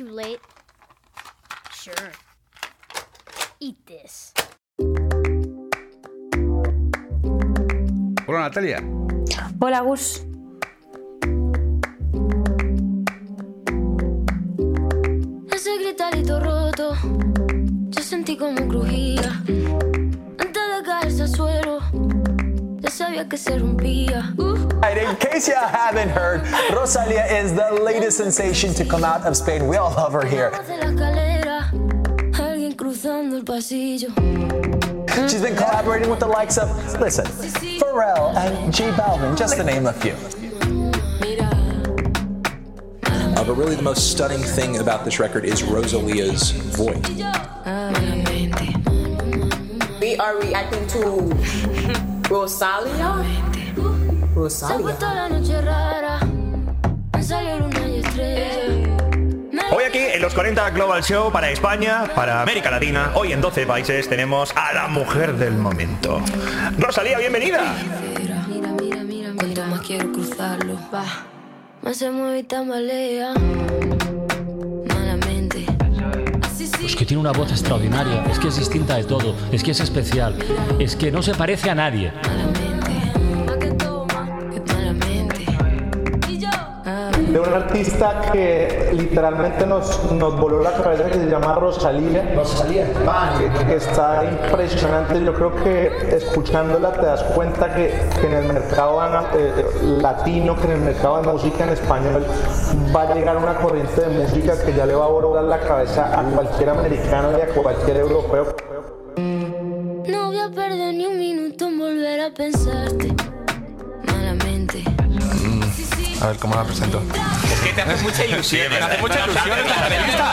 too late? Sure. Eat this. Hola Natalia. Hola Gus. Ese gritarito roto, yo sentí como crujía. Antes de caerse al suelo, ya sabía que se rompía. Right, in case you haven't heard, Rosalia is the latest sensation to come out of Spain. We all love her here. De la escalera, alguien cruzando el pasillo. She's been collaborating with the likes of, listen, Pharrell and J Balvin, just to name a few. Uh, but really, the most stunning thing about this record is Rosalia's voice. We are reacting to Rosalia. Se Rosalia. Hoy aquí en los 40 Global Show para España, para América Latina, hoy en 12 países tenemos a la mujer del momento. Rosalía, bienvenida. Mira, mira, mira, mira. Cuanto más quiero cruzarlo, va. Más se mueve y tambalea. Tiene una voz extraordinaria, es que es distinta de todo, es que es especial, es que no se parece a nadie. De un artista que literalmente nos, nos voló la cabeza que se llama Rosalía. Rosalía. Que, que está impresionante. Yo creo que escuchándola te das cuenta que, que en el mercado eh, latino, que en el mercado de música en español va a llegar una corriente de música que ya le va a volar la cabeza a cualquier americano y a cualquier europeo. No voy a perder ni un minuto en volver a pensarte. A ver cómo la presento. Es que te hace mucha ilusión. Me hace mucha ilusión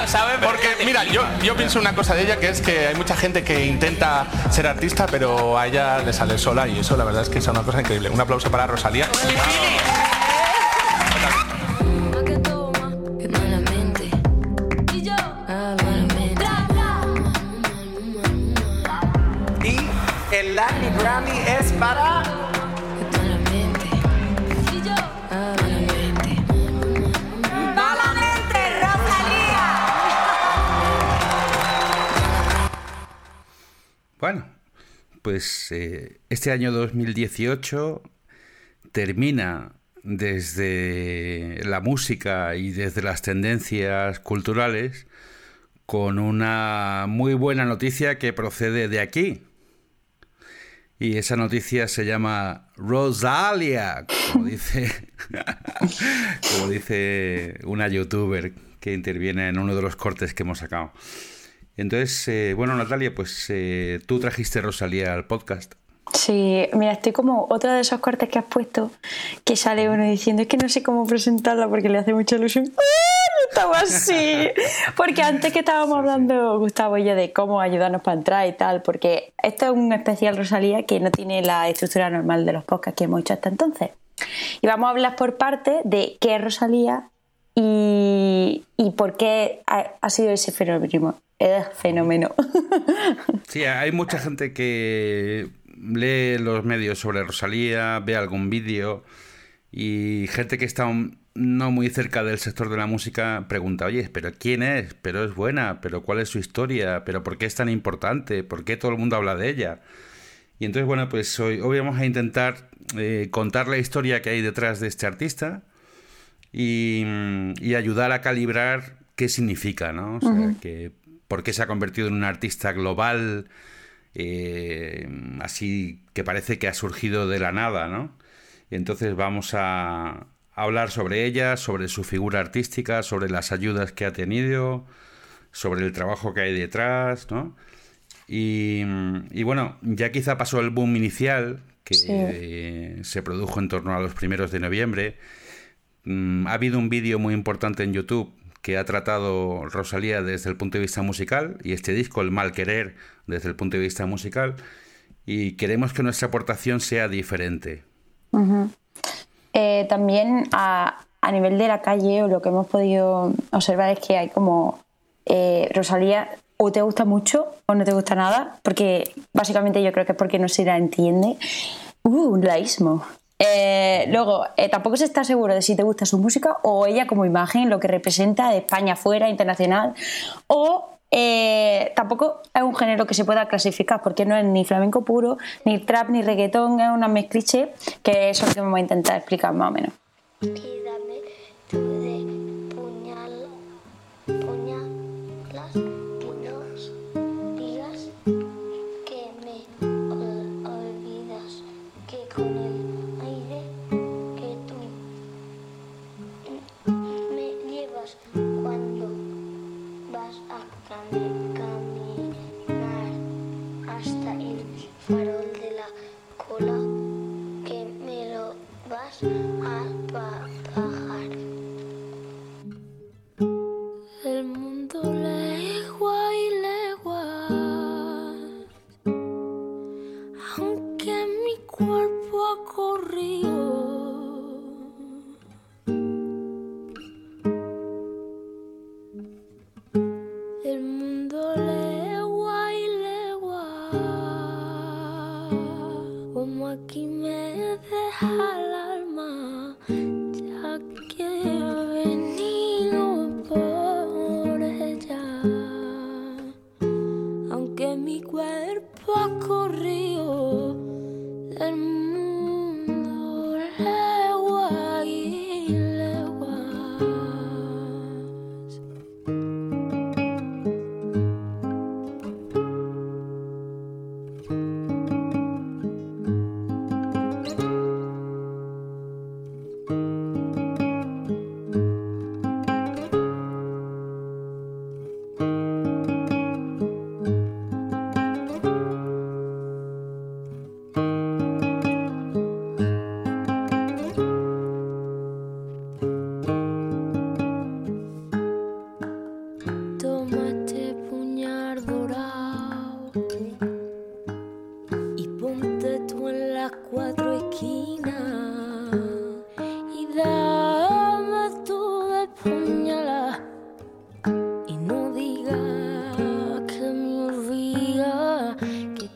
Sabe Porque, mira, yo, yo pienso una cosa de ella que es que hay mucha gente que intenta ser artista, pero a ella le sale sola y eso la verdad es que es una cosa increíble. Un aplauso para Rosalía. Y el Latin Grammy es para. Bueno, pues eh, este año 2018 termina desde la música y desde las tendencias culturales con una muy buena noticia que procede de aquí. Y esa noticia se llama Rosalia, como dice, como dice una youtuber que interviene en uno de los cortes que hemos sacado. Entonces, eh, bueno, Natalia, pues eh, tú trajiste Rosalía al podcast. Sí, mira, estoy como otro de esos cortes que has puesto que sale uno diciendo es que no sé cómo presentarla porque le hace mucha ilusión. ¡Ah! Estaba así. Porque antes que estábamos hablando, Gustavo y yo, de cómo ayudarnos para entrar y tal, porque esto es un especial Rosalía que no tiene la estructura normal de los podcasts que hemos hecho hasta entonces. Y vamos a hablar por parte de qué es Rosalía y, y por qué ha, ha sido ese fenómeno. Es fenómeno. Sí, hay mucha gente que lee los medios sobre Rosalía, ve algún vídeo y gente que está no muy cerca del sector de la música pregunta, oye, pero ¿quién es? ¿Pero es buena? ¿Pero cuál es su historia? ¿Pero por qué es tan importante? ¿Por qué todo el mundo habla de ella? Y entonces, bueno, pues hoy, hoy vamos a intentar eh, contar la historia que hay detrás de este artista y, y ayudar a calibrar qué significa, ¿no? O sea, que por qué se ha convertido en un artista global, eh, así que parece que ha surgido de la nada, ¿no? Y entonces vamos a hablar sobre ella, sobre su figura artística, sobre las ayudas que ha tenido, sobre el trabajo que hay detrás, ¿no? Y, y bueno, ya quizá pasó el boom inicial, que Sí. eh, se produjo en torno a los primeros de noviembre. Mm, ha habido un vídeo muy importante en YouTube que ha tratado Rosalía desde el punto de vista musical y este disco, El Mal Querer, desde el punto de vista musical. Y queremos que nuestra aportación sea diferente. Eh, también a, a nivel de la calle, lo que hemos podido observar es que hay como eh, Rosalía, o te gusta mucho o no te gusta nada, porque básicamente yo creo que es porque no se la entiende. Uh, laísmo. Eh, luego, eh, tampoco se está seguro de si te gusta su música o ella como imagen, lo que representa de España fuera, internacional, o eh, tampoco es un género que se pueda clasificar porque no es ni flamenco puro, ni trap, ni reggaetón, es una mezcliche que es lo que voy a intentar explicar más o menos.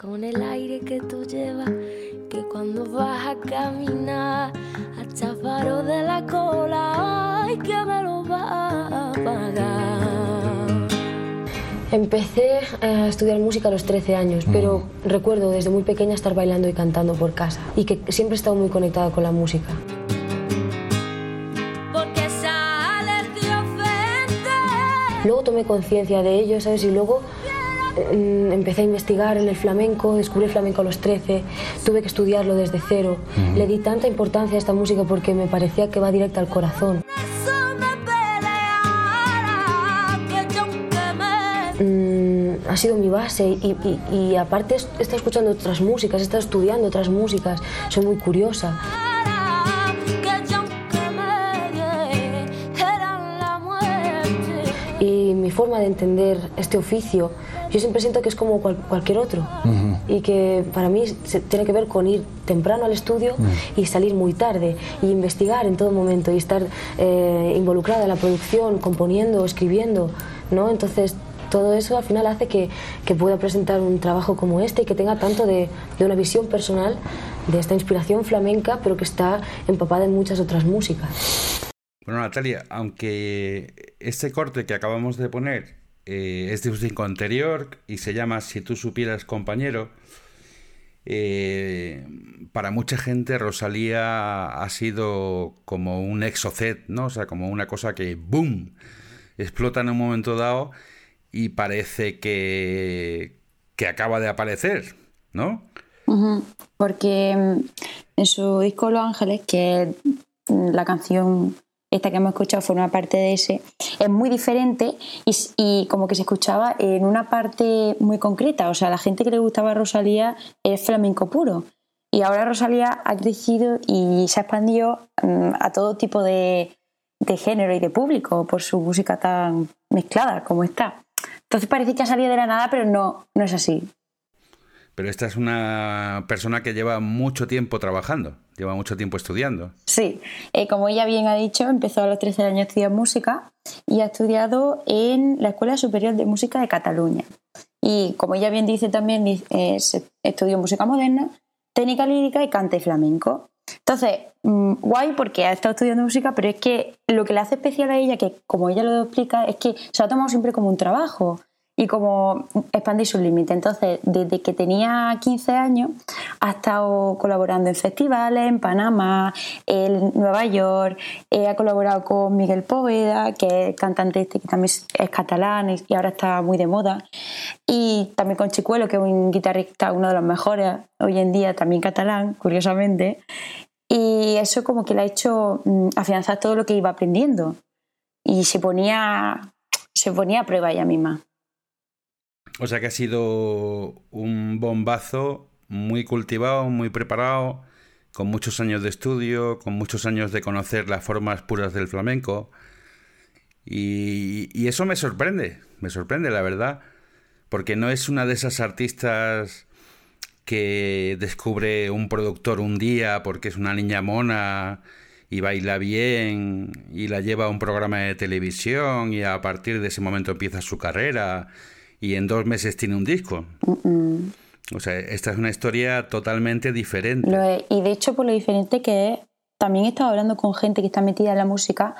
Con el aire que tú llevas que cuando vas a caminar hasta faro de la cola ay que me lo va a pagar Empecé eh, a estudiar música a los 13 años, pero recuerdo desde muy pequeña estar bailando y cantando por casa y que siempre he estado muy conectada con la música. Luego tomé conciencia de ello, ¿sabes? Y luego mm, empecé a investigar en el flamenco, descubrí el flamenco a los 13, tuve que estudiarlo desde cero. Le di tanta importancia a esta música porque me parecía que va directa al corazón. Mm, ha sido mi base y, y- y aparte he estado escuchando otras músicas, he estado estudiando otras músicas, soy muy curiosa. Y mi forma de entender este oficio, yo siempre siento que es como cual- cualquier otro. Y que para mí se- tiene que ver con ir temprano al estudio y salir muy tarde, y investigar en todo momento, y estar eh, involucrada en la producción, componiendo, escribiendo, ¿no? Entonces, todo eso al final hace que, que pueda presentar un trabajo como este y que tenga tanto de, de una visión personal de esta inspiración flamenca, pero que está empapada en muchas otras músicas. Bueno, Natalia, aunque este corte que acabamos de poner eh, es de un disco anterior y se llama Si tú supieras, compañero, eh, para mucha gente Rosalía ha sido como un exocet, ¿no? O sea, como una cosa que ¡boom! explota en un momento dado y parece que, que acaba de aparecer, ¿no? Porque mm, en su disco Los Ángeles, que la canción esta que hemos escuchado forma parte de ese, es muy diferente y, como que se escuchaba en una parte muy concreta. O sea, la gente que le gustaba a Rosalía es flamenco puro. Y ahora Rosalía ha crecido y se ha expandido mm, a todo tipo de, de género y de público por su música tan mezclada como está. Entonces parece que ha salido de la nada, pero no, no es así. Pero esta es una persona que lleva mucho tiempo trabajando, lleva mucho tiempo estudiando. Sí, eh, como ella bien ha dicho, empezó a los 13 años a estudiar música y ha estudiado en la Escuela Superior de Música de Cataluña. Y como ella bien dice también, eh, estudió música moderna, técnica lírica y cante flamenco. Entonces, mm, guay porque ha estado estudiando música, pero es que lo que le hace especial a ella, que como ella lo explica, es que se ha tomado siempre como un trabajo y como expandir sus límites. Entonces, desde que tenía 15 años, ha estado colaborando en festivales en Panamá, en Nueva York, eh, ha colaborado con Miguel Poveda, que es cantante este que también es catalán y ahora está muy de moda, y también con Chicuelo, que es un guitarrista, uno de los mejores hoy en día, también catalán, curiosamente. Y eso como que le ha hecho mm, afianzar todo lo que iba aprendiendo. Y se ponía, se ponía a prueba ella misma. O sea que ha sido un bombazo muy cultivado, muy preparado, con muchos años de estudio, con muchos años de conocer las formas puras del flamenco. Y, eso me sorprende, me sorprende, la verdad, porque no es una de esas artistas que descubre un productor un día porque es una niña mona y baila bien y la lleva a un programa de televisión y a partir de ese momento empieza su carrera y en dos meses tiene un disco. O sea, esta es una historia totalmente diferente. y de hecho, por lo diferente que es, también he estado hablando con gente que está metida en la música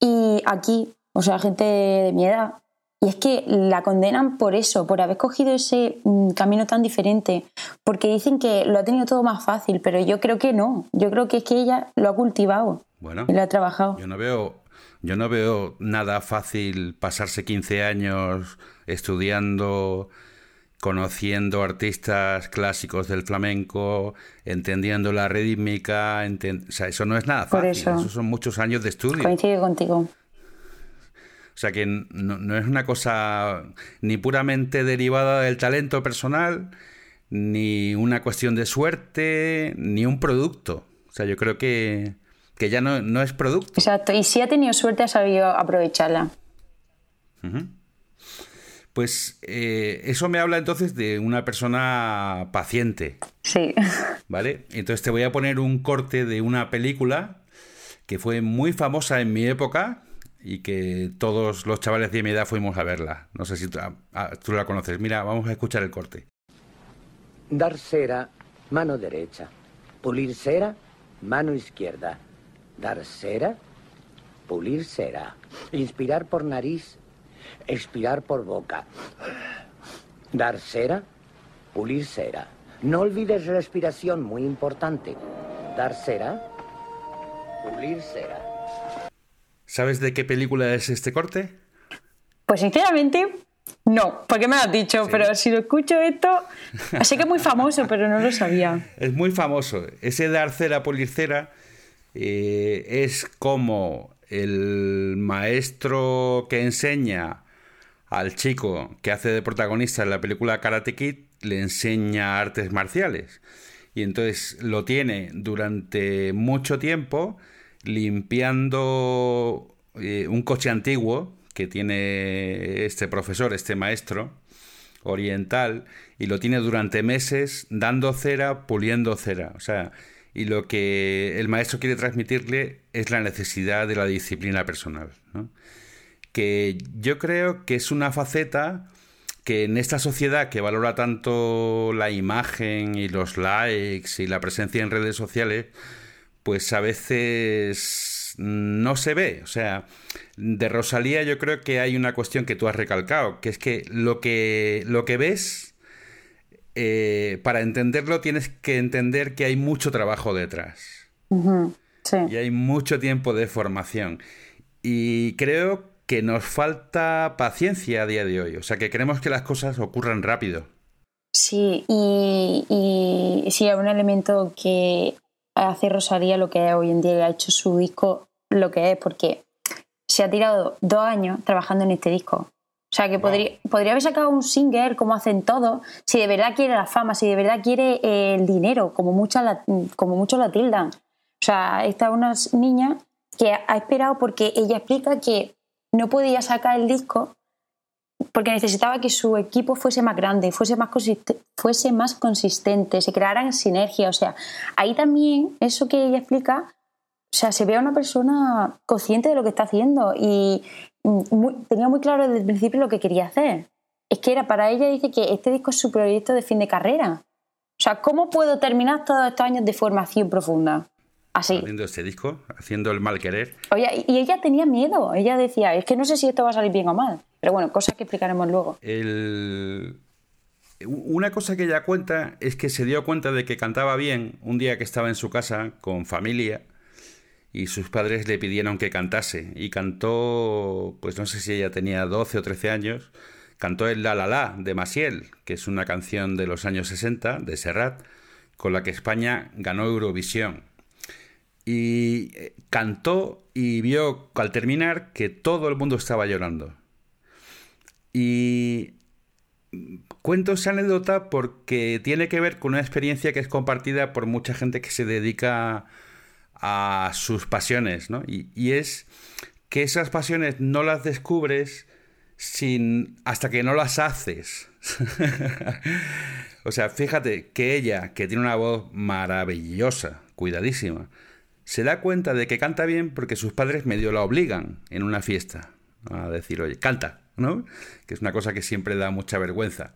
y aquí, o sea, gente de mi edad, y es que la condenan por eso, por haber cogido ese mm, camino tan diferente, porque dicen que lo ha tenido todo más fácil, pero yo creo que no. Yo creo que es que ella lo ha cultivado bueno, y lo ha trabajado. Yo no veo, yo no veo nada fácil pasarse 15 años estudiando, conociendo artistas clásicos del flamenco, entendiendo la rítmica, o sea, eso no es nada fácil, eso. son muchos años de estudio. Coincide contigo. O sea que no, es una cosa ni puramente derivada del talento personal, ni una cuestión de suerte, ni un producto. O sea, yo creo que, que ya no, no, es producto. Exacto, y si ha tenido suerte ha sabido aprovecharla. Pues eh, eso me habla entonces de una persona paciente. Sí. ¿Vale? Entonces te voy a poner un corte de una película que fue muy famosa en mi época y que todos los chavales de mi edad fuimos a verla. No sé si tú, ah, tú la conoces. Mira, vamos a escuchar el corte. Dar cera, mano derecha. Pulir cera, mano izquierda. Dar cera, pulir cera. Inspirar por nariz, expirar por boca. Dar cera, pulir cera. No olvides respiración, muy importante. Dar cera, pulir cera. ¿Sabes de qué película es este corte? Pues sinceramente, no, porque me lo has dicho, pero si lo escucho esto, así que es muy famoso, pero no lo sabía. Es muy famoso. Ese dar cera, pulir cera eh, es como el maestro que enseña al chico que hace de protagonista en la película Karate Kid le enseña artes marciales. Y entonces lo tiene durante mucho tiempo limpiando eh, un coche antiguo que tiene este profesor, este maestro oriental, y lo tiene durante meses dando cera, puliendo cera. O sea, y lo que el maestro quiere transmitirle es la necesidad de la disciplina personal. que yo creo que es una faceta que en esta sociedad que valora tanto la imagen y los likes y la presencia en redes sociales, pues a veces no se ve. O sea, de Rosalía yo creo que hay una cuestión que tú has recalcado, que es que lo que, lo que ves, eh, para entenderlo tienes que entender que hay mucho trabajo detrás. Y hay mucho tiempo de formación. Y creo que nos falta paciencia a día de hoy. O sea, que queremos que las cosas ocurran rápido. Sí, y, y sí, hay un elemento que hace Rosalía lo que es hoy en día, ha hecho su disco lo que es, porque se ha tirado dos años trabajando en este disco. O sea, que podría, podría haber sacado un single como hacen todos, si de verdad quiere la fama, si de verdad quiere el dinero, como, muchas como muchos la tildan. O sea, esta es una niña que ha esperado porque ella explica que no podía sacar el disco porque necesitaba que su equipo fuese más grande, fuese más, fuese más consistente, se crearan sinergia. O sea, ahí también, eso que ella explica, o sea, se ve a una persona consciente de lo que está haciendo y tenía muy claro desde el principio lo que quería hacer. Es que era para ella, dice que este disco es su proyecto de fin de carrera. O sea, ¿cómo puedo terminar todos estos años de formación profunda? Así. haciendo este disco, haciendo el mal querer. Oye, y ella tenía miedo. Ella decía, es que no sé si esto va a salir bien o mal. Pero bueno, cosas que explicaremos luego. El... Una cosa que ella cuenta es que se dio cuenta de que cantaba bien un día que estaba en su casa con familia y sus padres le pidieron que cantase. Y cantó, pues no sé si ella tenía 12 o 13 años, cantó el La La La de Maciel, que es una canción de los años 60 de Serrat, con la que España ganó Eurovisión. Y eh, cantó y vio al terminar que todo el mundo estaba llorando. Y cuento esa anécdota porque tiene que ver con una experiencia que es compartida por mucha gente que se dedica a sus pasiones, ¿no? Y, es que esas pasiones no las descubres sin hasta que no las haces. o sea, fíjate que ella, que tiene una voz maravillosa, cuidadísima, se da cuenta de que canta bien porque sus padres medio la obligan en una fiesta a decir, oye, canta, ¿no? Que es una cosa que siempre da mucha vergüenza.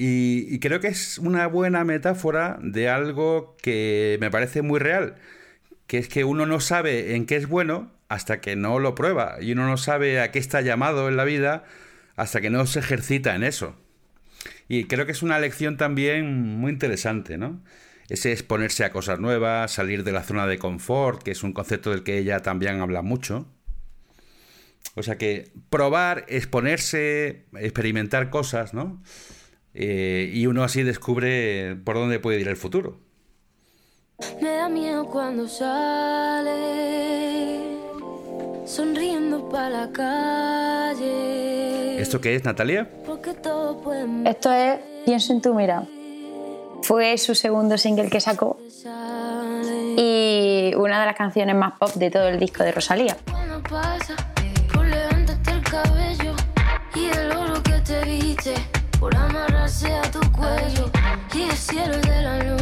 Y, creo que es una buena metáfora de algo que me parece muy real, que es que uno no sabe en qué es bueno hasta que no lo prueba, y uno no sabe a qué está llamado en la vida hasta que no se ejercita en eso. Y creo que es una lección también muy interesante, ¿no? Ese exponerse a cosas nuevas, salir de la zona de confort, que es un concepto del que ella también habla mucho. O sea que probar, exponerse, experimentar cosas, ¿no? Eh, y uno así descubre por dónde puede ir el futuro. Me da miedo cuando sale sonriendo para la calle. ¿Esto qué es, Natalia? Esto es Pienso en tu mirada. Fue su segundo single que sacó y una de las canciones más pop de todo el disco de Rosalía. Cuando pasa por levantarte el cabello y el oro que te viste por amarrarse a tu cuello y el cielo de la luna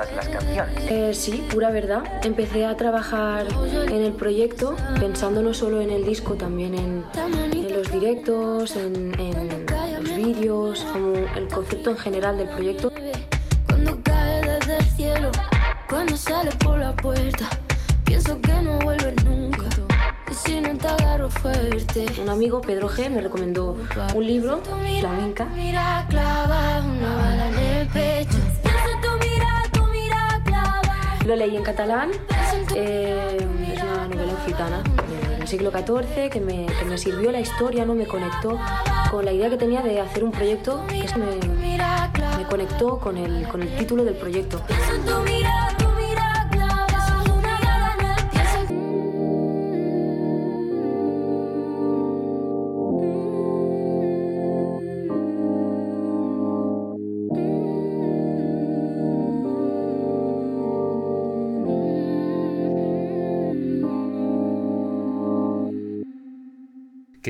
todas las canciones. Eh, sí, pura verdad. Empecé a trabajar en el proyecto pensando no solo en el disco, también en, en los directos, en, en los vídeos, como el concepto en general del proyecto. cuando cae desde el cielo cuando sale por la puerta pienso que no vuelves nunca y si no te agarro fuerte Un amigo, Pedro G, me recomendó un libro, Flamenca. mira Lo leí en catalán, eh, es una novela occitana del siglo XIV que me, que me sirvió la historia, ¿no? me conectó con la idea que tenía de hacer un proyecto que me, me conectó con el, con el título del proyecto.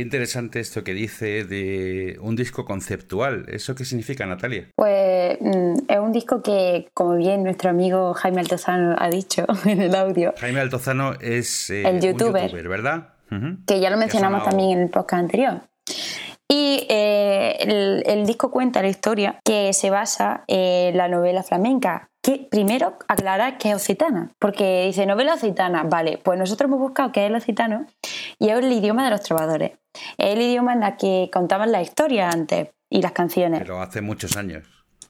Qué interesante esto que dice de un disco conceptual. ¿Eso qué significa, Natalia? Pues mm, es un disco que, como bien nuestro amigo Jaime Altozano ha dicho en el audio, Jaime Altozano es eh, El un youtuber. ¿verdad? Que ya lo mencionamos también en el podcast anterior. Y eh, el, el disco cuenta la historia que se basa en la novela flamenca. Que primero aclarar que es occitana, porque dice novela occitana, vale, pues nosotros hemos buscado qué es el occitano y es el idioma de los trovadores. Es el idioma en el que contaban la historia antes y las canciones. Pero hace muchos años.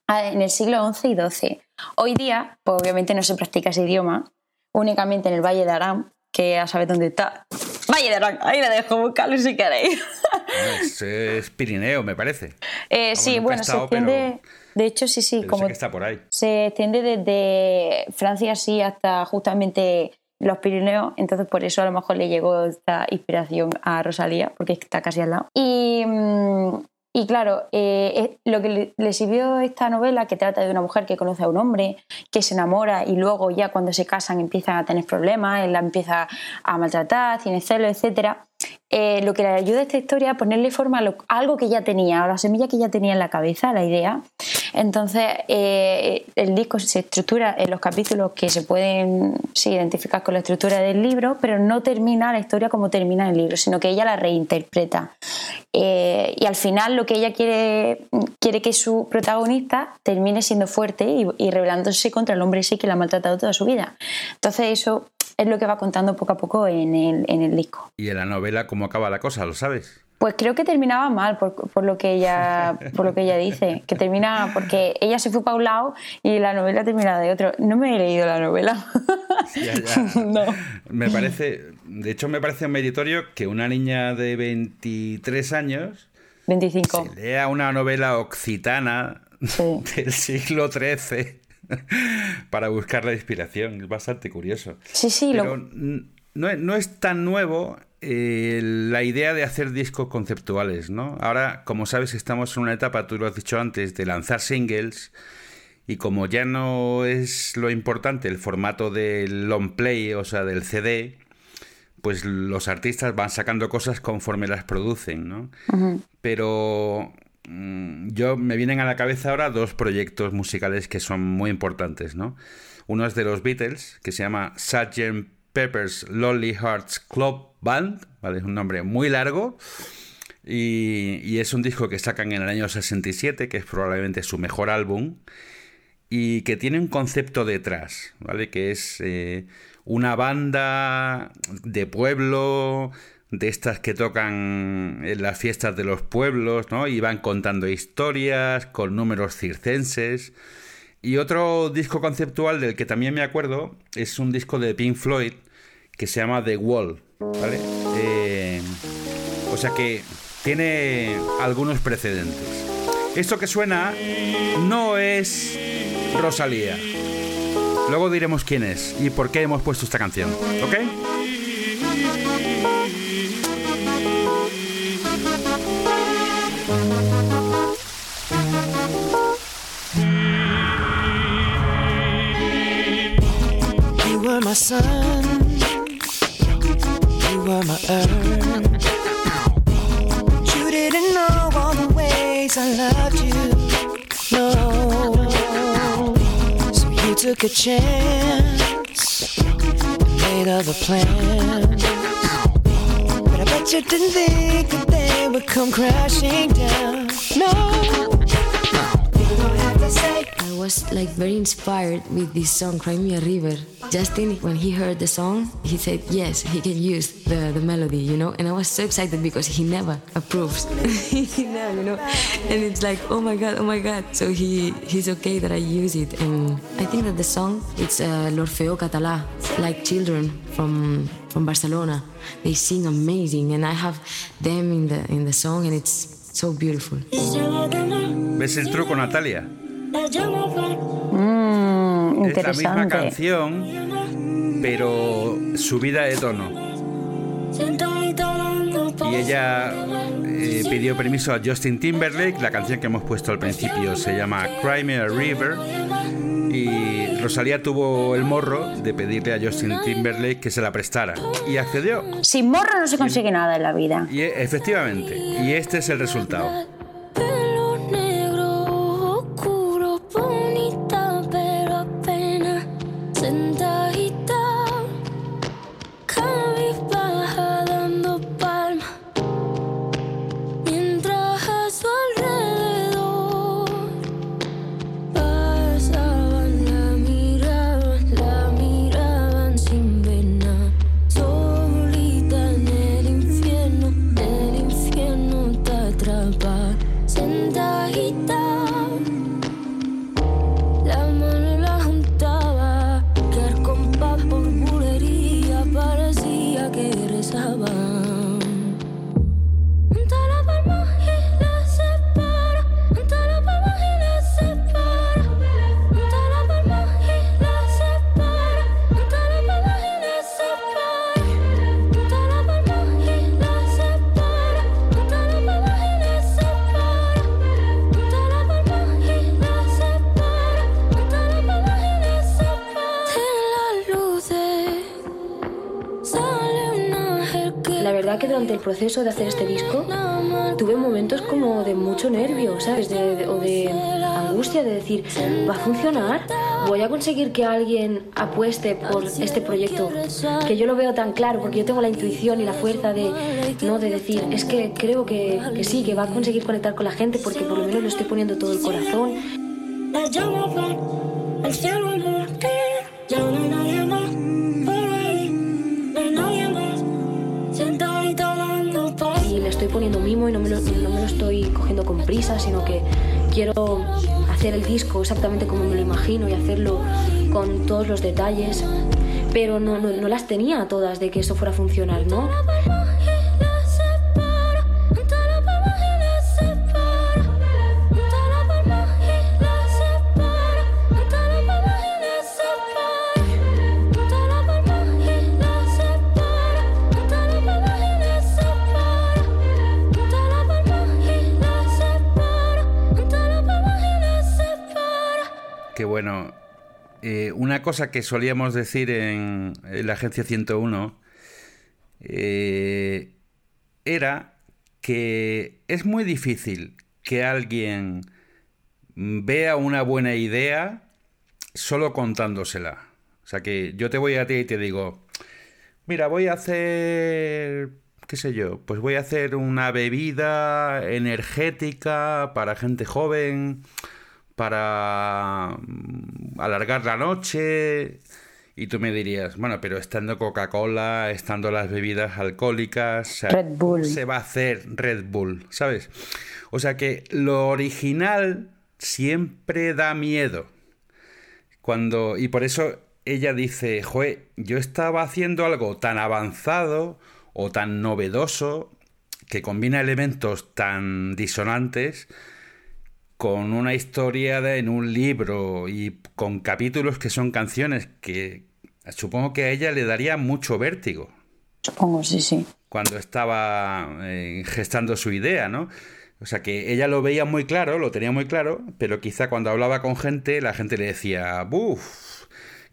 Ah, en el siglo XI y XII. Hoy día, pues obviamente no se practica ese idioma, únicamente en el Valle de Arán, que ya sabes dónde está. Valle de Arán, ahí la dejo, buscarlo si queréis. Es, es Pirineo, me parece. Eh, sí, bueno, se estado, extiende. De hecho, sí, sí, Pero sé como que está por ahí. se extiende desde Francia sí hasta justamente los Pirineos, entonces por eso a lo mejor le llegó esta inspiración a Rosalía, porque está casi al lado. Y, mm, y claro, eh, es- lo que le, le sirvió esta novela, que trata de una mujer que conoce a un hombre, que se enamora y luego ya cuando se casan empiezan a tener problemas, él la empieza a maltratar, tiene celos, etcétera. Eh, lo que le ayuda a esta historia a ponerle forma a, lo- a algo que ya tenía, a la semilla que ya tenía en la cabeza, la idea. Entonces, eh, el disco se estructura en los capítulos que se pueden sí, identificar con la estructura del libro, pero no termina la historia como termina el libro, sino que ella la reinterpreta. Eh, y al final lo que ella quiere, quiere que su protagonista termine siendo fuerte y, y rebelándose contra el hombre ese que la ha maltratado toda su vida. Entonces eso es lo que va contando poco a poco en el, en el disco. ¿Y en la novela cómo acaba la cosa? ¿Lo sabes? Pues creo que terminaba mal por, por lo que ella por lo que ella dice, que termina porque ella se fue para un lado y la novela termina de otro. No me he leído la novela. Ya, ya. no. Me parece, de hecho me parece meritorio que una niña de 23 años 25. lea una novela occitana del siglo XIII para buscar la inspiración. Es bastante curioso. Sí, sí, Pero lo, no, no es tan nuevo eh, la idea de hacer discos conceptuales, ¿no? Ahora, como sabes, estamos en una etapa, tú lo has dicho antes, de lanzar singles y como ya no es lo importante el formato del long play, o sea, del CD, pues los artistas van sacando cosas conforme las producen, ¿no? Pero mm, yo me vienen a la cabeza ahora dos proyectos musicales que son muy importantes, ¿no? Uno es de los Beatles, que se llama Sgt. Pepper's Lonely Hearts Club Band, ¿vale? Es un nombre muy largo. Y, es un disco que sacan en el año 67, que es probablemente su mejor álbum, y que tiene un concepto detrás, ¿vale? Que es eh, una banda de pueblo, de estas que tocan en las fiestas de los pueblos, ¿no? Y van contando historias con números circenses. Y otro disco conceptual del que también me acuerdo es un disco de Pink Floyd que se llama The Wall, ¿vale? Eh, o sea que tiene algunos precedentes. Esto que suena no es Rosalía. Luego diremos quién es y por qué hemos puesto esta canción, ¿ok? You were my earth. You didn't know all the ways I loved you. No, so you took a chance, made other plans. But I bet you didn't think that they would come crashing down. No, you don't have to say. I was like very inspired with this song, Cry Me a River. Justin, when he heard the song, he said yes, he can use the, the melody, you know. And I was so excited because he never approves, he never, you know. And it's like, oh my god, oh my god. So he he's okay that I use it. And I think that the song it's uh, L'Orfeo Català, like children from from Barcelona. They sing amazing, and I have them in the in the song, and it's so beautiful. ¿Ves el truco, Natalia? Mm, Es la misma canción, pero subida de tono. Y ella eh, pidió permiso a Justin Timberlake. La canción que hemos puesto al principio se llama Cry Me a River. Y Rosalía tuvo el morro de pedirle a Justin Timberlake que se la prestara. Y accedió. Sin morro no se consigue nada en la vida. Y efectivamente. Y este es el resultado. Proceso de hacer este disco tuve momentos como de mucho nervio, ¿sabes? De- de- o de angustia de decir, ¿va a funcionar? ¿Voy a conseguir que alguien apueste por este proyecto? Que yo lo veo tan claro, porque yo tengo la intuición y la fuerza de, ¿no? de decir, es que creo que, que sí, que va a conseguir conectar con la gente porque por lo menos le estoy poniendo todo el corazón. No me, lo, no me lo estoy cogiendo con prisa, sino que quiero hacer el disco exactamente como me lo imagino y hacerlo con todos los detalles, pero no, no, no las tenía todas de que eso fuera a funcionar, ¿no? Cosa que solíamos decir en, en la agencia 101 eh, era que es muy difícil que alguien vea una buena idea solo contándosela. O sea que yo te voy a ti y te digo, mira, voy a hacer, qué sé yo, pues voy a hacer una bebida energética para gente joven, para mm, alargar la noche. Y tú me dirías, bueno, pero estando Coca-Cola, estando las bebidas alcohólicas, o sea, Red Bull. se va a hacer Red Bull, ¿sabes? O sea que lo original siempre da miedo. Cuando, y por eso ella dice, Joe, yo estaba haciendo algo tan avanzado o tan novedoso que combina elementos tan disonantes con una historia de- en un libro y con capítulos que son canciones que supongo que a ella le daría mucho vértigo Supongo, sí, sí. cuando estaba eh, gestando su idea, ¿no? O sea que ella lo veía muy claro, lo tenía muy claro, pero quizá cuando hablaba con gente, la gente le decía, ¡buf!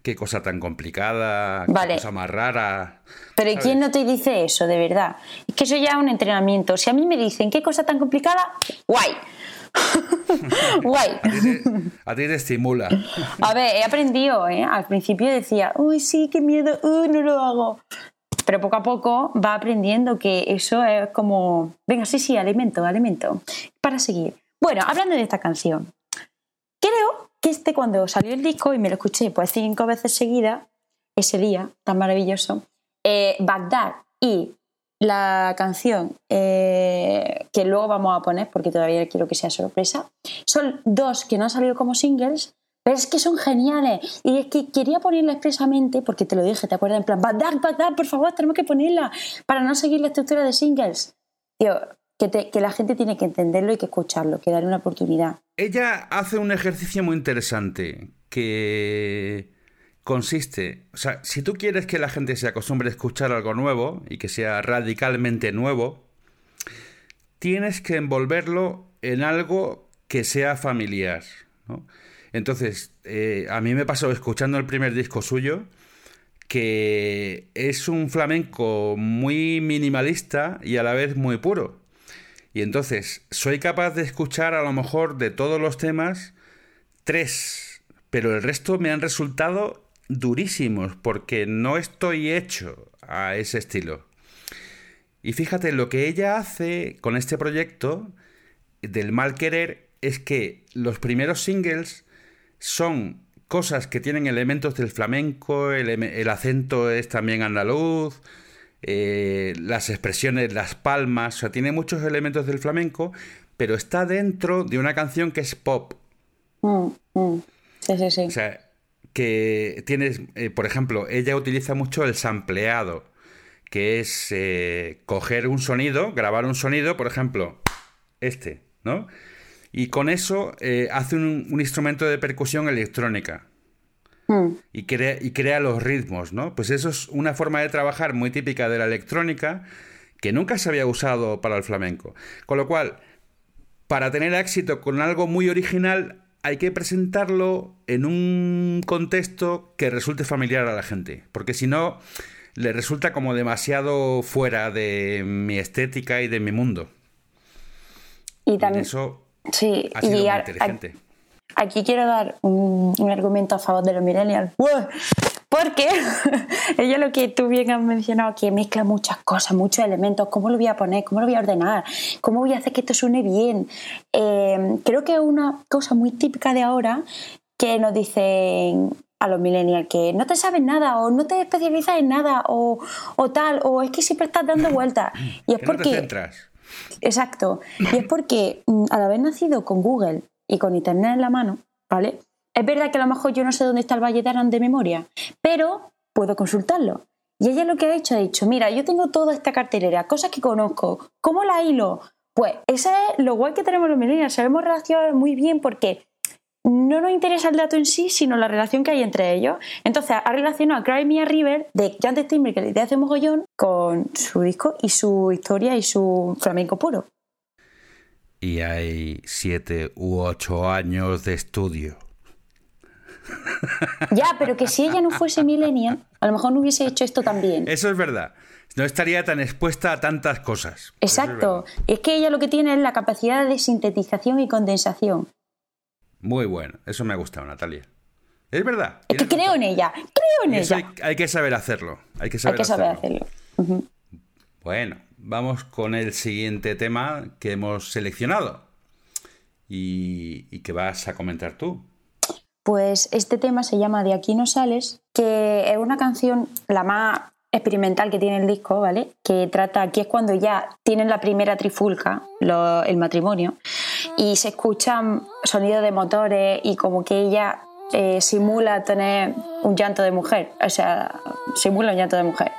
¡Qué cosa tan complicada! ¡Qué Vale. cosa más rara! Pero ¿y ¿sabes? quién no te dice eso, de verdad? Es que eso ya es un entrenamiento. Si a mí me dicen qué cosa tan complicada, guay. guay. A ti te estimula. A ver, he aprendido, ¿eh? Al principio decía, uy, sí, qué miedo, uy, no lo hago. Pero poco a poco va aprendiendo que eso es como, venga, sí, sí, alimento, alimento, para seguir. Bueno, hablando de esta canción, creo que este cuando salió el disco y me lo escuché pues cinco veces seguidas, ese día tan maravilloso, eh, Bagdad y la canción eh, que luego vamos a poner, porque todavía quiero que sea sorpresa, son dos que no han salido como singles, pero es que son geniales. Y es que quería ponerla expresamente, porque te lo dije, ¿te acuerdas? En plan, Bagdad, Bagdad, por favor, tenemos que ponerla para no seguir la estructura de singles. Tío, que, te- que la gente tiene que entenderlo y que escucharlo, que darle una oportunidad. Ella hace un ejercicio muy interesante que consiste, o sea, si tú quieres que la gente se acostumbre a escuchar algo nuevo y que sea radicalmente nuevo, tienes que envolverlo en algo que sea familiar. Entonces, eh, a mí me pasó escuchando el primer disco suyo que es un flamenco muy minimalista y a la vez muy puro. Y entonces soy capaz de escuchar a lo mejor de todos los temas tres, pero el resto me han resultado durísimos porque no estoy hecho a ese estilo. Y fíjate, lo que ella hace con este proyecto del mal querer es que los primeros singles son cosas que tienen elementos del flamenco, el, el acento es también andaluz, eh, las expresiones, las palmas, o sea, tiene muchos elementos del flamenco, pero está dentro de una canción que es pop. Mm, mm. Sí, sí, sí. O sea, que tienes, eh, por ejemplo, ella utiliza mucho el sampleado, que es eh, coger un sonido, grabar un sonido, por ejemplo, este, ¿no? Y con eso eh, hace un, un instrumento de percusión electrónica Mm. y crea, y crea los ritmos, ¿no? Pues eso es una forma de trabajar muy típica de la electrónica que nunca se había usado para el flamenco. Con lo cual, para tener éxito con algo muy original, hay que presentarlo en un contexto que resulte familiar a la gente. Porque si no, le resulta como demasiado fuera de mi estética y de mi mundo. Y también. eso Sí, ha sido y muy a- inteligente. aquí quiero dar un, un argumento a favor de los millennials. ¡Uah! Porque ella lo que tú bien has mencionado, que mezcla muchas cosas, muchos elementos, cómo lo voy a poner, cómo lo voy a ordenar, cómo voy a hacer que esto suene bien. Eh, creo que es una cosa muy típica de ahora que nos dicen a los millennials que no te sabes nada o no te especializas en nada o, o tal, o es que siempre estás dando vueltas. Y es Que no te porque... Exacto. Y es porque mm, al haber nacido con Google y con Internet en la mano, ¿vale? Es verdad que a lo mejor yo no sé dónde está el Valle de Arán de memoria, pero puedo consultarlo. Y ella lo que ha hecho ha dicho, mira, yo tengo toda esta cartelera, cosas que conozco, ¿cómo la hilo? Pues esa es lo guay que tenemos los millennials, sabemos relacionar muy bien porque no nos interesa el dato en sí, sino la relación que hay entre ellos. Entonces ha relacionado a Cry Me a River de Justin Timberlake de hace mogollón con su disco y su historia y su flamenco puro. Y hay siete u ocho años de estudio. Ya, pero que si ella no fuese millennial, a lo mejor no hubiese hecho esto también. Eso es verdad. No estaría tan expuesta a tantas cosas. Exacto. Es que ella lo que tiene es la capacidad de sintetización y condensación. Muy bueno. Eso me ha gustado, Natalia. Es verdad. Es que creo en ella, creo en eso ella. hay, hay que saber hacerlo. Hay que Hay saber, hacerlo. Bueno, vamos con el siguiente tema que hemos seleccionado. Y, y que vas a comentar tú. Pues este tema se llama De aquí no sales, que es una canción la más experimental que tiene el disco, ¿vale? Que trata, aquí es cuando ya tienen la primera trifulca, lo- el matrimonio, y se escuchan sonidos de motores y como que ella eh, simula tener un llanto de mujer, o sea, simula un llanto de mujer.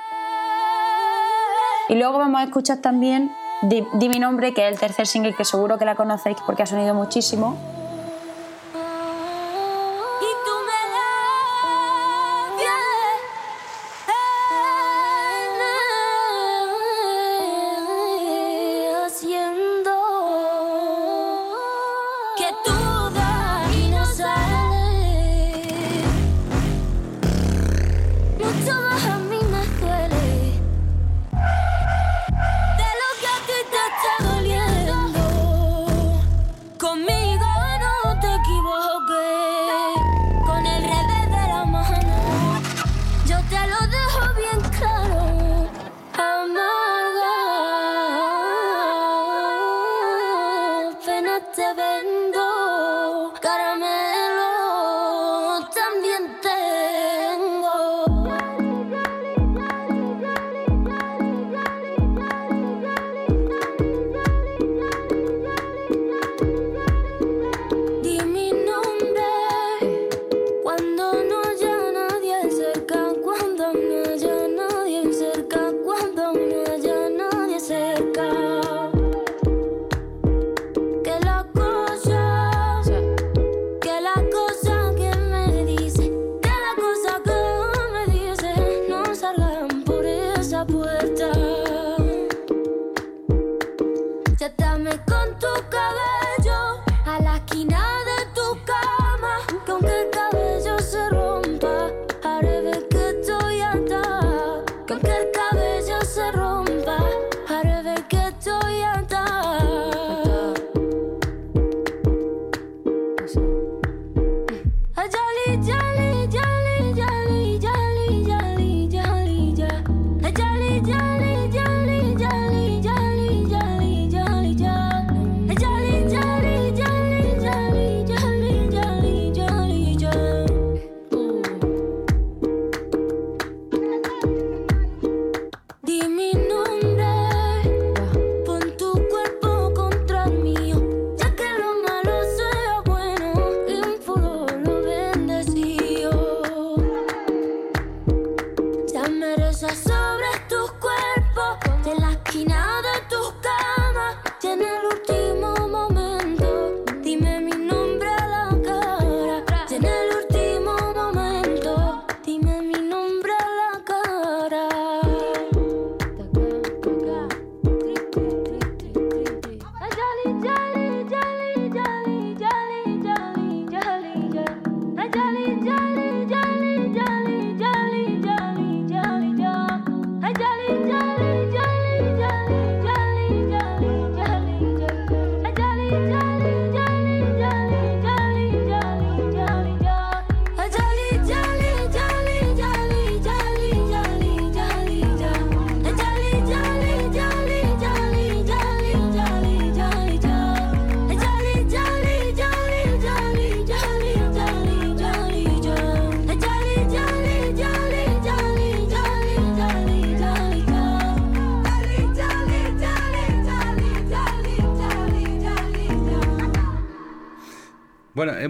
Y luego vamos a escuchar también Di, Di mi nombre, que es el tercer single que seguro que la conocéis porque ha sonido muchísimo.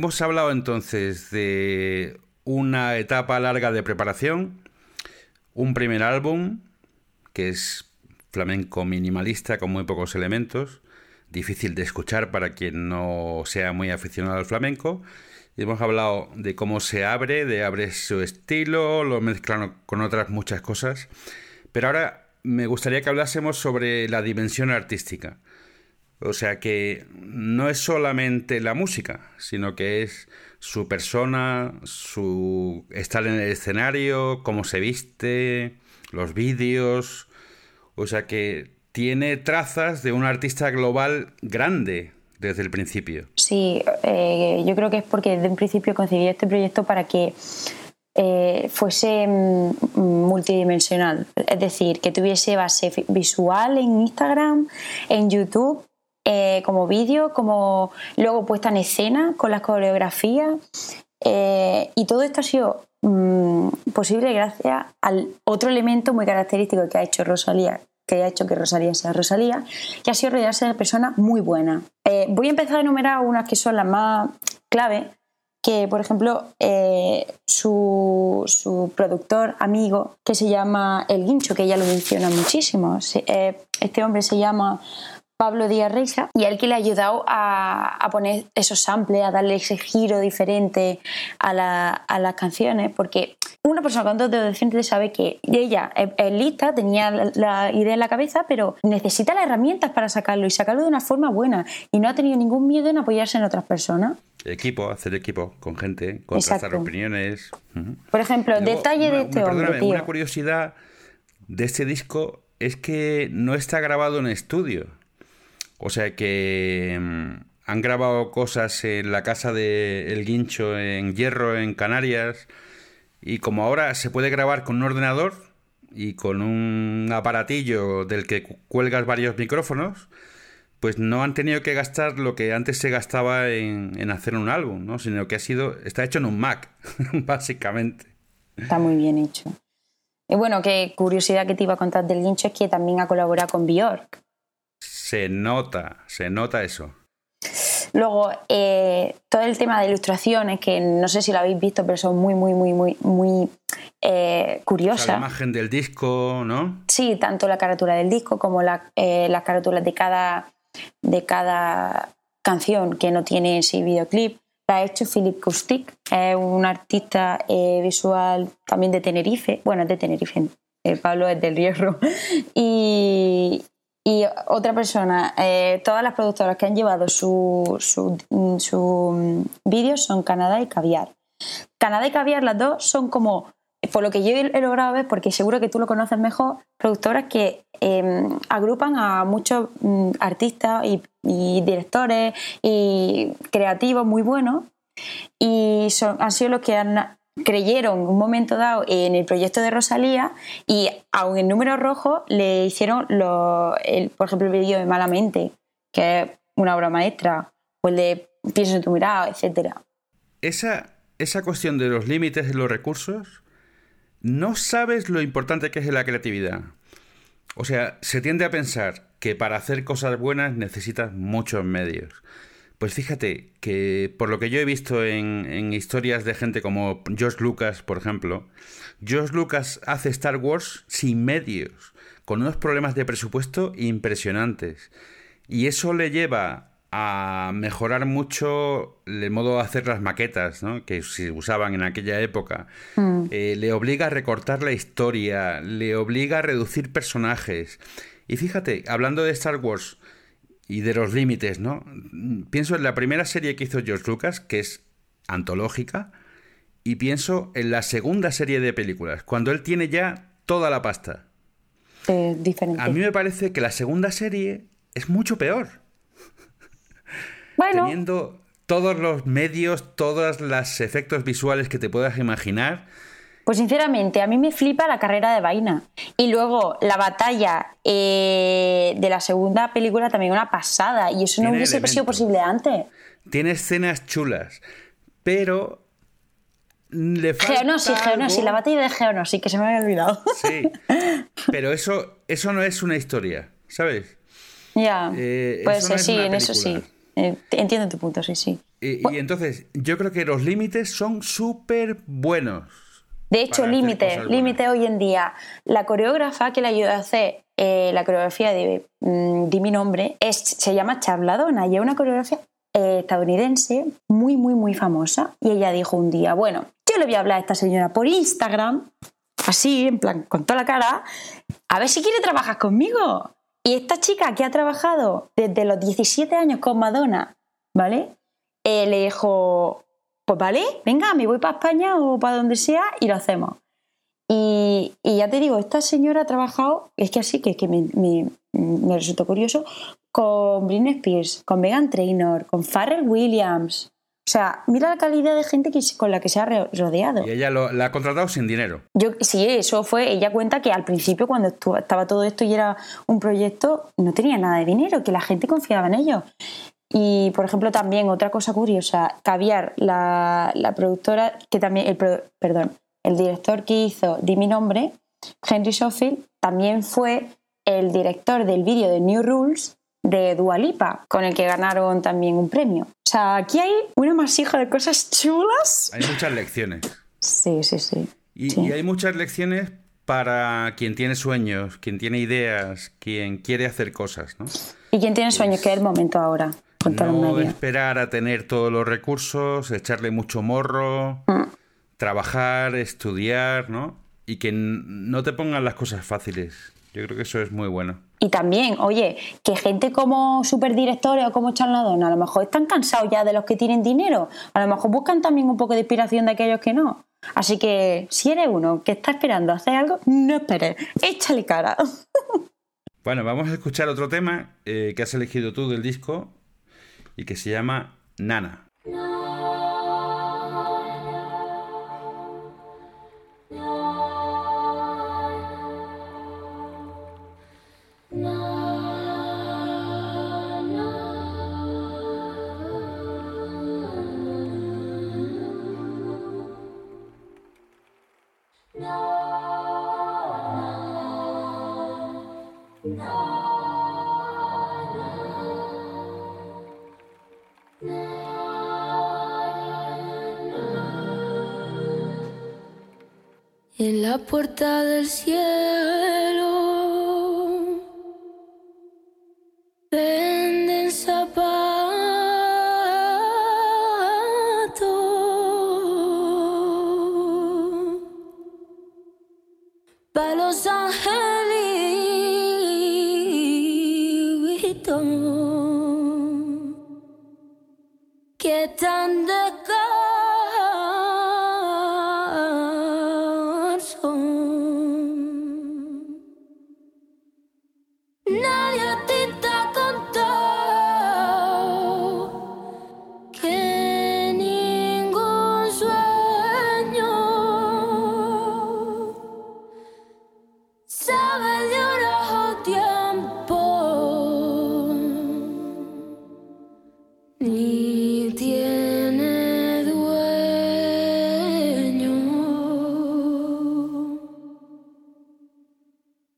Hemos hablado entonces de una etapa larga de preparación, un primer álbum, que es flamenco minimalista con muy pocos elementos, difícil de escuchar para quien no sea muy aficionado al flamenco. Hemos hablado de cómo se abre, de abre su estilo, lo mezclan con otras muchas cosas. Pero ahora me gustaría que hablásemos sobre la dimensión artística. O sea que no es solamente la música, sino que es su persona, su estar en el escenario, cómo se viste, los vídeos. O sea que tiene trazas de un artista global grande desde el principio. Sí, eh, yo creo que es porque desde un principio concebí este proyecto para que eh, fuese mm, multidimensional, es decir, que tuviese base visual en Instagram, en YouTube, eh, como vídeo, como luego puesta en escena con las coreografías. Eh, y todo esto ha sido mm, posible gracias al otro elemento muy característico que ha hecho Rosalía, que ha hecho que Rosalía sea Rosalía, que ha sido rodearse de personas muy buenas. voy a empezar a enumerar unas que son las más clave, que, por ejemplo, eh, su, productor amigo, que se llama El Guincho, que ella lo menciona muchísimo, eh, este hombre se llama Pablo Díaz Reisa, y él que le ha ayudado a, poner esos samples, a darle ese giro diferente a, las canciones, porque una persona con dos dedos de frente sabe que ella es, lista, tenía la, idea en la cabeza, pero necesita las herramientas para sacarlo y sacarlo de una forma buena, y no ha tenido ningún miedo en apoyarse en otras personas. Equipo, hacer equipo con gente, contrastar opiniones. Por ejemplo, detalle de este hombre. Una curiosidad de este disco es que no está grabado en estudio. O sea que mm, han grabado cosas en la casa de El Guincho en Hierro, en Canarias. Y como ahora se puede grabar con un ordenador y con un aparatillo del que cuelgas varios micrófonos, pues no han tenido que gastar lo que antes se gastaba en, hacer un álbum, ¿no? Sino que ha sido, está hecho en un Mac, básicamente. Está muy bien hecho. Y bueno, qué curiosidad que te iba a contar del Guincho es que también ha colaborado con Bjork. Se nota, se nota eso. Luego, eh, todo el tema de ilustraciones, que no sé si lo habéis visto, pero son muy, muy, muy, muy, muy eh, curiosas. la imagen del disco, ¿no? Sí, tanto la carátula del disco como la, eh, las carátulas de cada de cada canción que no tiene ese videoclip. La ha hecho Philip Kustik, es un artista visual también de Tenerife. Bueno, es de Tenerife, Pablo es del Hierro. Y, y otra persona, eh, todas las productoras que han llevado su, su, su vídeos son Canadá y Caviar. Canadá y Caviar, las dos son como por lo que yo he logrado ver, porque seguro que tú lo conoces mejor, productoras que em, agrupan a muchos mm, artistas y, directores y creativos muy buenos y son, han sido los que han, creyeron un momento dado en el proyecto de Rosalía y aun en número rojo le hicieron, el, por ejemplo, el vídeo de Malamente, que es una obra maestra, o el de Pienso en tu mirada, etc. Esa, esa cuestión de los límites de los recursos no sabes lo importante que es la creatividad. O sea, se tiende a pensar que para hacer cosas buenas necesitas muchos medios. Pues fíjate que por lo que yo he visto en, historias de gente como George Lucas, por ejemplo, George Lucas hace Star Wars sin medios, con unos problemas de presupuesto impresionantes. Y eso le lleva a mejorar mucho el modo de hacer las maquetas ¿no? que se usaban en aquella época. Mm. Eh, le obliga a recortar la historia, le obliga a reducir personajes. Y fíjate, hablando de Star Wars y de los límites, ¿no? Pienso en la primera serie que hizo George Lucas, que es antológica, y pienso en la segunda serie de películas, cuando él tiene ya toda la pasta. diferente. A mí me parece que la segunda serie es mucho peor. Teniendo todos los medios, todos los efectos visuales que te puedas imaginar. Pues sinceramente, a mí me flipa la carrera de vaina. Y luego la batalla eh, de la segunda película también una pasada. Y eso no hubiese sido posible antes. Tiene escenas chulas. Pero le falta Geonosis, Geonosis, la batalla de Geonosis, que se me había olvidado. Sí. Pero eso, eso no es una historia, ¿sabes? Ya. Eh, pues sí, en eso sí. Eh, entiendo tu punto, sí, sí. Y, y entonces, yo creo que los límites son súper buenos. De hecho, límite, límite hoy en día. La coreógrafa que le ayuda a hacer eh, la coreografía de mm, Di mi nombre es, se llama Chabladona y es una coreografía eh, estadounidense muy, muy, muy famosa. Y ella dijo un día, bueno, yo le voy a hablar a esta señora por Instagram, así, en plan, con toda la cara, a ver si quiere trabajar conmigo. Y esta chica que ha trabajado desde los 17 años con Madonna, ¿vale? Eh, le dijo, pues vale, venga, me voy para España o para donde sea y lo hacemos. Y, y ya te digo, esta señora ha trabajado, es que así que, que me, me- me resultó curioso, con Britney Spears, con Megan Trainor, con Pharrell Williams. O sea, mira la calidad de gente que, con la que se ha rodeado. Y ella lo- la ha contratado sin dinero. Yo, sí, eso fue. Ella cuenta que al principio, cuando estu- estaba todo esto y era un proyecto, no tenía nada de dinero, que la gente confiaba en ellos. Y, por ejemplo, también otra cosa curiosa, Caviar, la, la productora, que también, el, perdón, el director que hizo Di mi nombre, Henry Schofield, también fue el director del vídeo de New Rules de Dua Lipa, con el que ganaron también un premio. O sea, aquí hay un amasijo de cosas chulas. Hay muchas lecciones. Sí, sí, sí. Y, Sí. y hay muchas lecciones para quien tiene sueños, quien tiene ideas, quien quiere hacer cosas, ¿no? ¿Y quién tiene sueños? Que es el momento ahora, No esperar a tener todos los recursos, echarle mucho morro, Mm. trabajar, estudiar, ¿no? Y que no te pongan las cosas fáciles. Yo creo que eso es muy bueno. Y también, oye, que gente como superdirectores o como charladona a lo mejor están cansados ya de los que tienen dinero. A lo mejor buscan también un poco de inspiración de aquellos que no. Así que si eres uno que está esperando hacer algo, no esperes, échale cara. Bueno, vamos a escuchar otro tema eh, que has elegido tú del disco y que se llama Nana.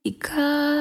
いか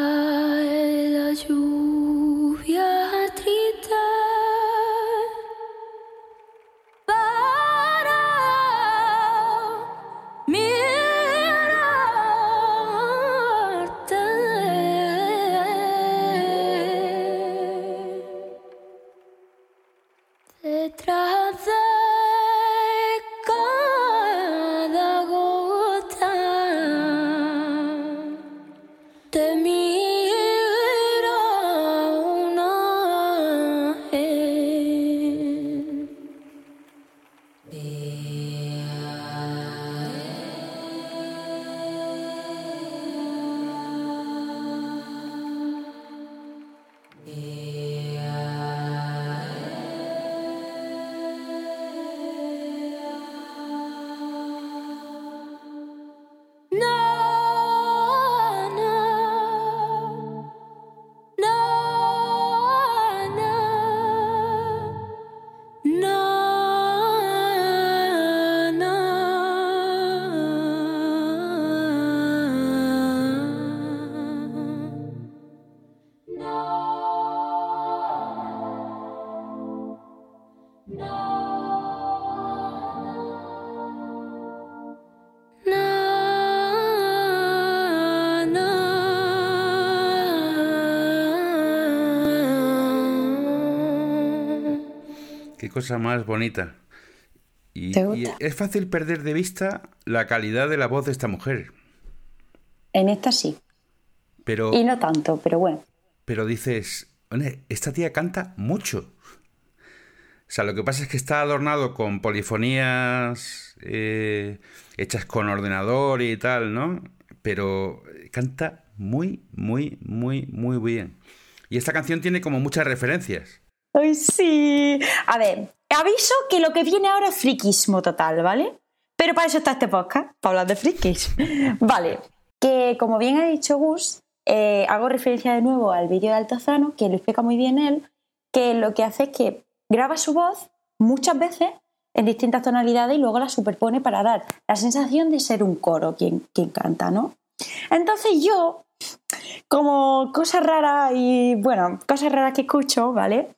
cosa más bonita. Y, ¿Te y gusta? es fácil perder de vista la calidad de la voz de esta mujer. En esta sí. Pero, Y no tanto, pero bueno. pero dices, "Oye, esta tía canta mucho. O sea, lo que pasa es que está adornado con polifonías eh, hechas con ordenador y tal, ¿no? Pero canta muy, muy, muy, muy bien. Y esta canción tiene como muchas referencias. ¡Ay, sí! A ver, aviso que lo que viene ahora es friquismo total, ¿vale? Pero para eso está este podcast, para hablar de frikis. Vale, que como bien ha dicho Gus, eh, hago referencia de nuevo al vídeo de Altozano, que lo explica muy bien él, que lo que hace es que graba su voz muchas veces en distintas tonalidades y luego la superpone para dar la sensación de ser un coro quien, quien canta, ¿no? Entonces yo, como cosas raras y, bueno, cosas raras que escucho, ¿vale?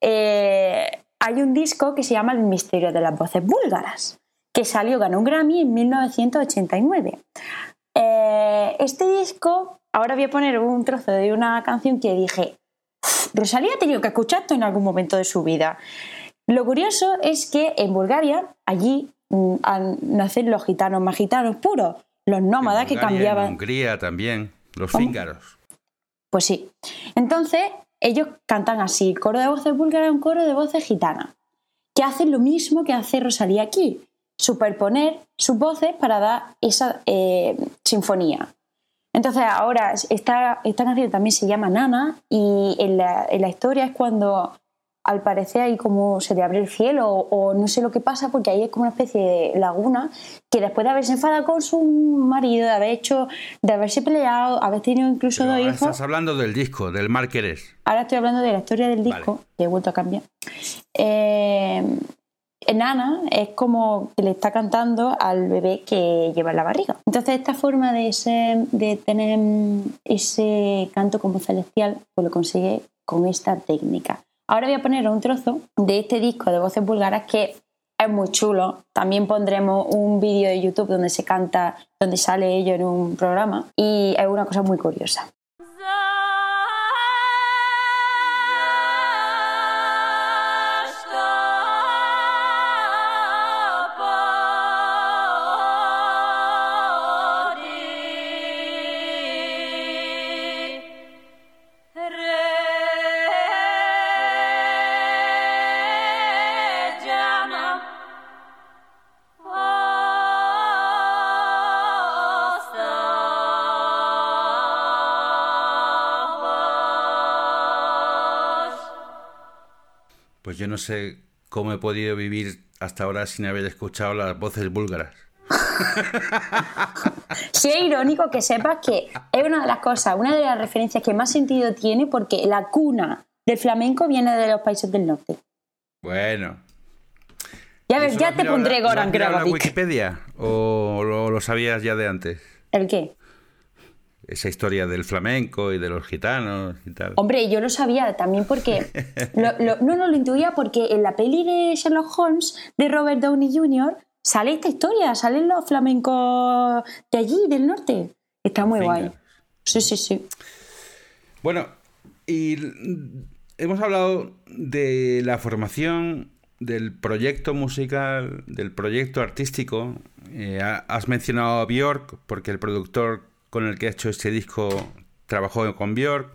Eh, hay un disco que se llama El misterio de las voces búlgaras, que salió, ganó un Grammy en 1989. Eh, este disco, ahora voy a poner un trozo de una canción que dije, "Uf, Rosalía ha tenido que escuchar esto en algún momento de su vida. Lo curioso es que en Bulgaria, allí mm, nacen los gitanos más gitanos puros, los nómadas que cambiaban. En Hungría también, los ¿Cómo? cíngaros. Pues sí. Entonces, ellos cantan así. Coro de voces búlgara es un coro de voces gitanas. Que hacen lo mismo que hace Rosalía aquí. Superponer sus voces para dar esa eh, sinfonía. Entonces, ahora, esta, esta canción también se llama Nana y en la, en la historia es cuando al parecer hay como se le abre el cielo o, o no sé lo que pasa porque ahí es como una especie de laguna que después de haberse enfadado con su marido, de haber hecho, de haberse peleado, haber tenido incluso Pero dos ahora hijos. estás hablando del disco, del Mar Querés. Ahora estoy hablando de la historia del disco, que he vuelto a cambiar. Eh, Nana es como que le está cantando al bebé que lleva en la barriga. Entonces, esta forma de, ese- de tener mm, ese canto como celestial, pues lo consigue con esta técnica. Ahora voy a poner un trozo de este disco de voces búlgaras que es muy chulo. También pondremos un vídeo de YouTube donde se canta, donde sale ello en un programa y es una cosa muy curiosa. No sé cómo he podido vivir hasta ahora sin haber escuchado las voces búlgaras. Sí, es irónico que sepas que es una de las cosas, una de las referencias que más sentido tiene porque la cuna del flamenco viene de los países del norte. Bueno. Ya ¿Y ves, ya te pondré Goran. Wikipedia? ¿O lo, lo sabías ya de antes? ¿El qué? Esa historia del flamenco y de los gitanos y tal. Hombre, yo lo sabía también porque... lo- lo- no, no, lo intuía porque en la peli de Sherlock Holmes de Robert Downey Jr. sale esta historia, salen los flamencos de allí, del norte. Está muy guay. Sí, sí, sí. Bueno, y hemos hablado de la formación, del proyecto musical, del proyecto artístico. Eh, ha- has mencionado a Björk, porque el productor con el que ha hecho este disco trabajó con Björk.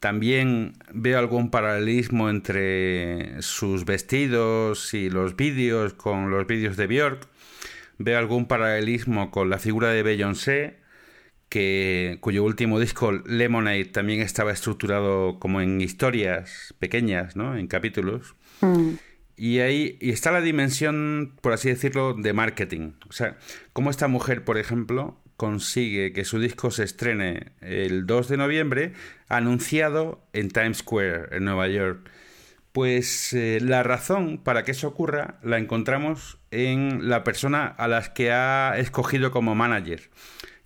También veo algún paralelismo entre sus vestidos y los vídeos con los vídeos de Björk. Veo algún paralelismo con la figura de Beyoncé, que, cuyo último disco, Lemonade, también estaba estructurado como en historias pequeñas, ¿no? En capítulos. Y ahí y está la dimensión, por así decirlo, de marketing. O sea, cómo esta mujer, por ejemplo, consigue que su disco se estrene el 2 de noviembre, anunciado en Times Square, en Nueva York. Pues eh, la razón para que eso ocurra la encontramos en la persona a las que ha escogido como manager,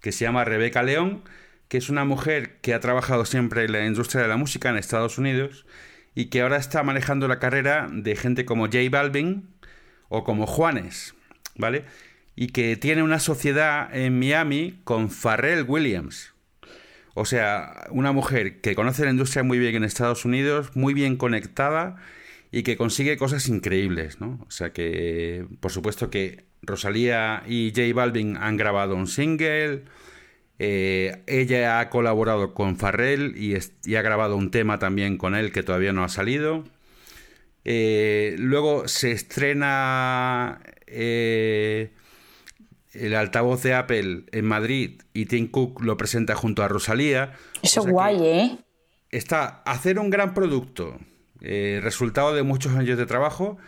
que se llama Rebeca León, que es una mujer que ha trabajado siempre en la industria de la música en Estados Unidos y que ahora está manejando la carrera de gente como J Balvin o como Juanes, ¿vale? Y que tiene una sociedad en Miami con Pharrell Williams. O sea, una mujer que conoce la industria muy bien en Estados Unidos, muy bien conectada y que consigue cosas increíbles, ¿no? O sea que, por supuesto que Rosalía y J Balvin han grabado un single, eh, ella ha colaborado con Farrell y, y, ha grabado un tema también con él que todavía no ha salido. Eh, luego se estrena eh, el altavoz de Apple en Madrid y Tim Cook lo presenta junto a Rosalía. Eso es guay, ¿eh? Está hacer un gran producto, eh, resultado de muchos años de trabajo,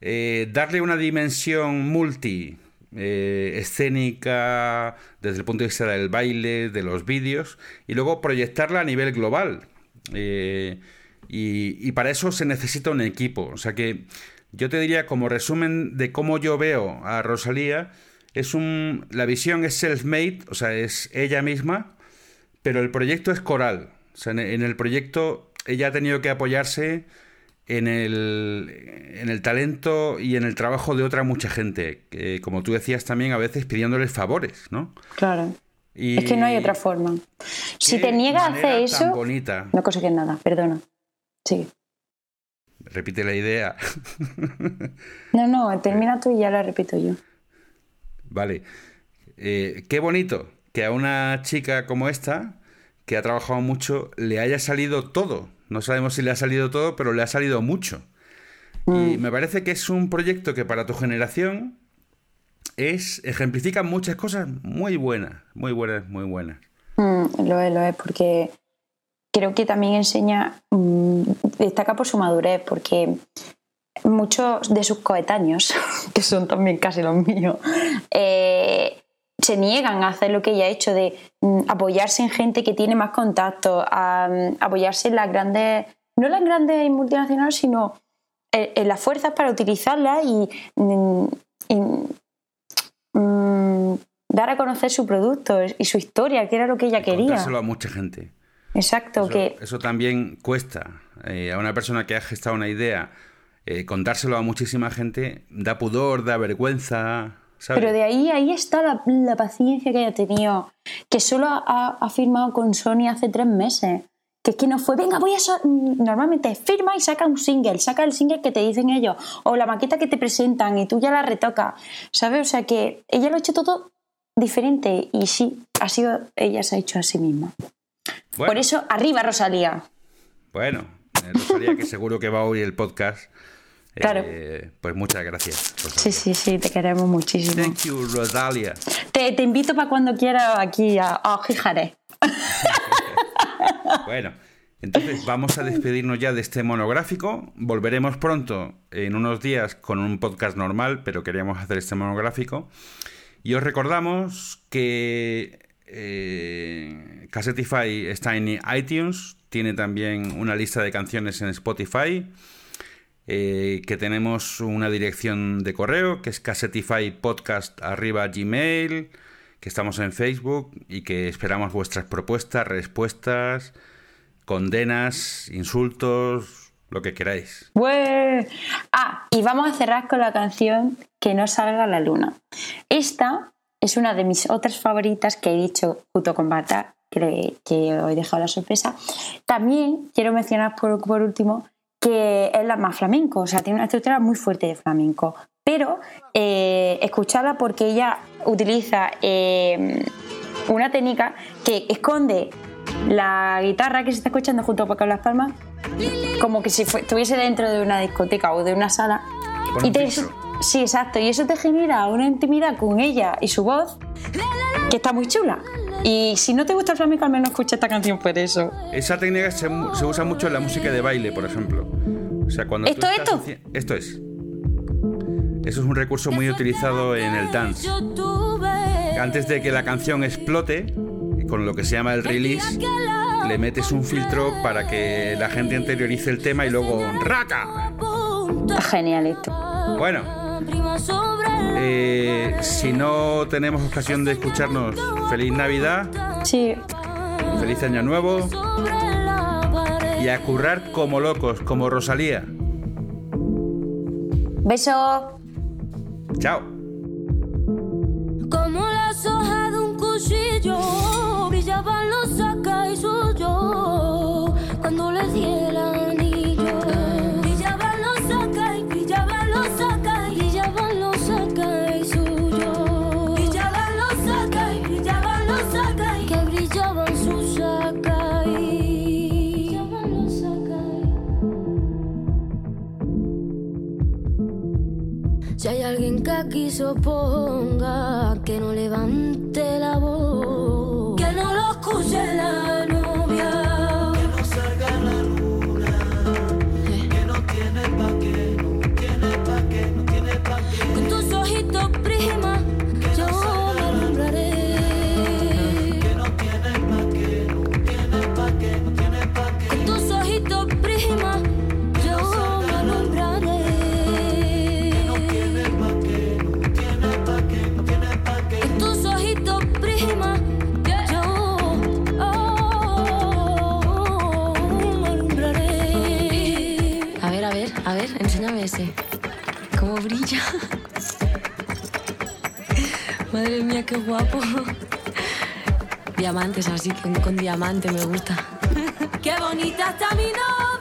eh, darle una dimensión multi, eh, escénica, desde el punto de vista del baile, de los vídeos, y luego proyectarla a nivel global. Y, y para eso se necesita un equipo. O sea que yo te diría, como resumen de cómo yo veo a Rosalía, es un. La visión es self-made, o sea, es ella misma, pero el proyecto es coral. O sea, en el proyecto ella ha tenido que apoyarse en el, en el talento y en el trabajo de otra mucha gente, que, como tú decías también, a veces pidiéndoles favores, ¿no? Claro. es que no hay otra forma. Si te niegas a hacer eso, bonita. no consigues nada, perdona. Sí. Repite la idea. no, no, termina tú y ya la repito yo. Vale. Eh, qué bonito que a una chica como esta, que ha trabajado mucho, le haya salido todo. No sabemos si le ha salido todo, pero le ha salido mucho. Y Mm. me parece que es un proyecto que para tu generación es ejemplifica muchas cosas muy buenas, muy buenas, muy buenas. Mm, lo es, lo es, porque creo que también enseña, mm, destaca por su madurez, porque muchos de sus coetáneos, que son también casi los míos, eh, se niegan a hacer lo que ella ha hecho de mm, apoyarse en gente que tiene más contacto, a, mm, apoyarse en las grandes, no las grandes multinacionales, sino en, en las fuerzas para utilizarlas y, mm, y, dar a conocer su producto y su historia, que era lo que ella quería. Contárselo a mucha gente. Exacto, Eso, que eso también cuesta. Eh, a una persona que ha gestado una idea, eh, contárselo a muchísima gente da pudor, da vergüenza. ¿sabes? Pero de ahí, ahí está la, la paciencia que haya tenido, que solo ha, ha firmado con Sony hace tres meses. Que es que no fue, venga, voy a... so-". Normalmente firma y saca un single, saca el single que te dicen ellos, o la maqueta que te presentan y tú ya la retocas, ¿sabes? O sea que ella lo ha hecho todo diferente y sí, ha sido, ella se ha hecho a sí misma. Bueno. Por eso, arriba Rosalía. Bueno, Rosalía, que seguro que va a oír el podcast. eh, Claro. pues muchas gracias. Sí, sí, sí, te queremos muchísimo. Thank you, Rosalia. Te, te invito para cuando quieras aquí a, a. Bueno, entonces vamos a despedirnos ya de este monográfico. Volveremos pronto, en unos días, con un podcast normal, pero queríamos hacer este monográfico. Y os recordamos que eh, Cassetify está en iTunes, tiene también una lista de canciones en Spotify, eh, que tenemos una dirección de correo que es cassetifypodcast arriba gmail, que estamos en Facebook y que esperamos vuestras propuestas, respuestas, condenas, insultos, lo que queráis. Ah, y vamos a cerrar con la canción Que no salga la luna. Esta es una de mis otras favoritas que he dicho junto con Bata, que, que os he dejado la sorpresa. También quiero mencionar por, por último que es la más flamenco, o sea, tiene una estructura muy fuerte de flamenco. Pero eh, escucharla porque ella utiliza eh, una técnica que esconde la guitarra que se está escuchando junto con las palmas como que si estuviese dentro de una discoteca o de una sala. Con Y un te, sí, exacto. Y eso te genera una intimidad con ella y su voz que está muy chula. Y si no te gusta el flamenco, al menos escucha esta canción por eso. Esa técnica se, usa mucho en la música de baile, por ejemplo. O sea, cuando ¿Esto, esto? Esto es. Eso es un recurso muy utilizado en el dance. Antes de que la canción explote, con lo que se llama el release, le metes un filtro para que la gente interiorice el tema y luego ¡raca! Genial esto. Bueno, eh, si no tenemos ocasión de escucharnos, feliz Navidad, Sí. feliz Año Nuevo y a currar como locos, como Rosalía. Beso. Chao. Suponga que no levante qué guapo. Diamantes, así con diamante me gusta. ¡Qué bonita está mi novia!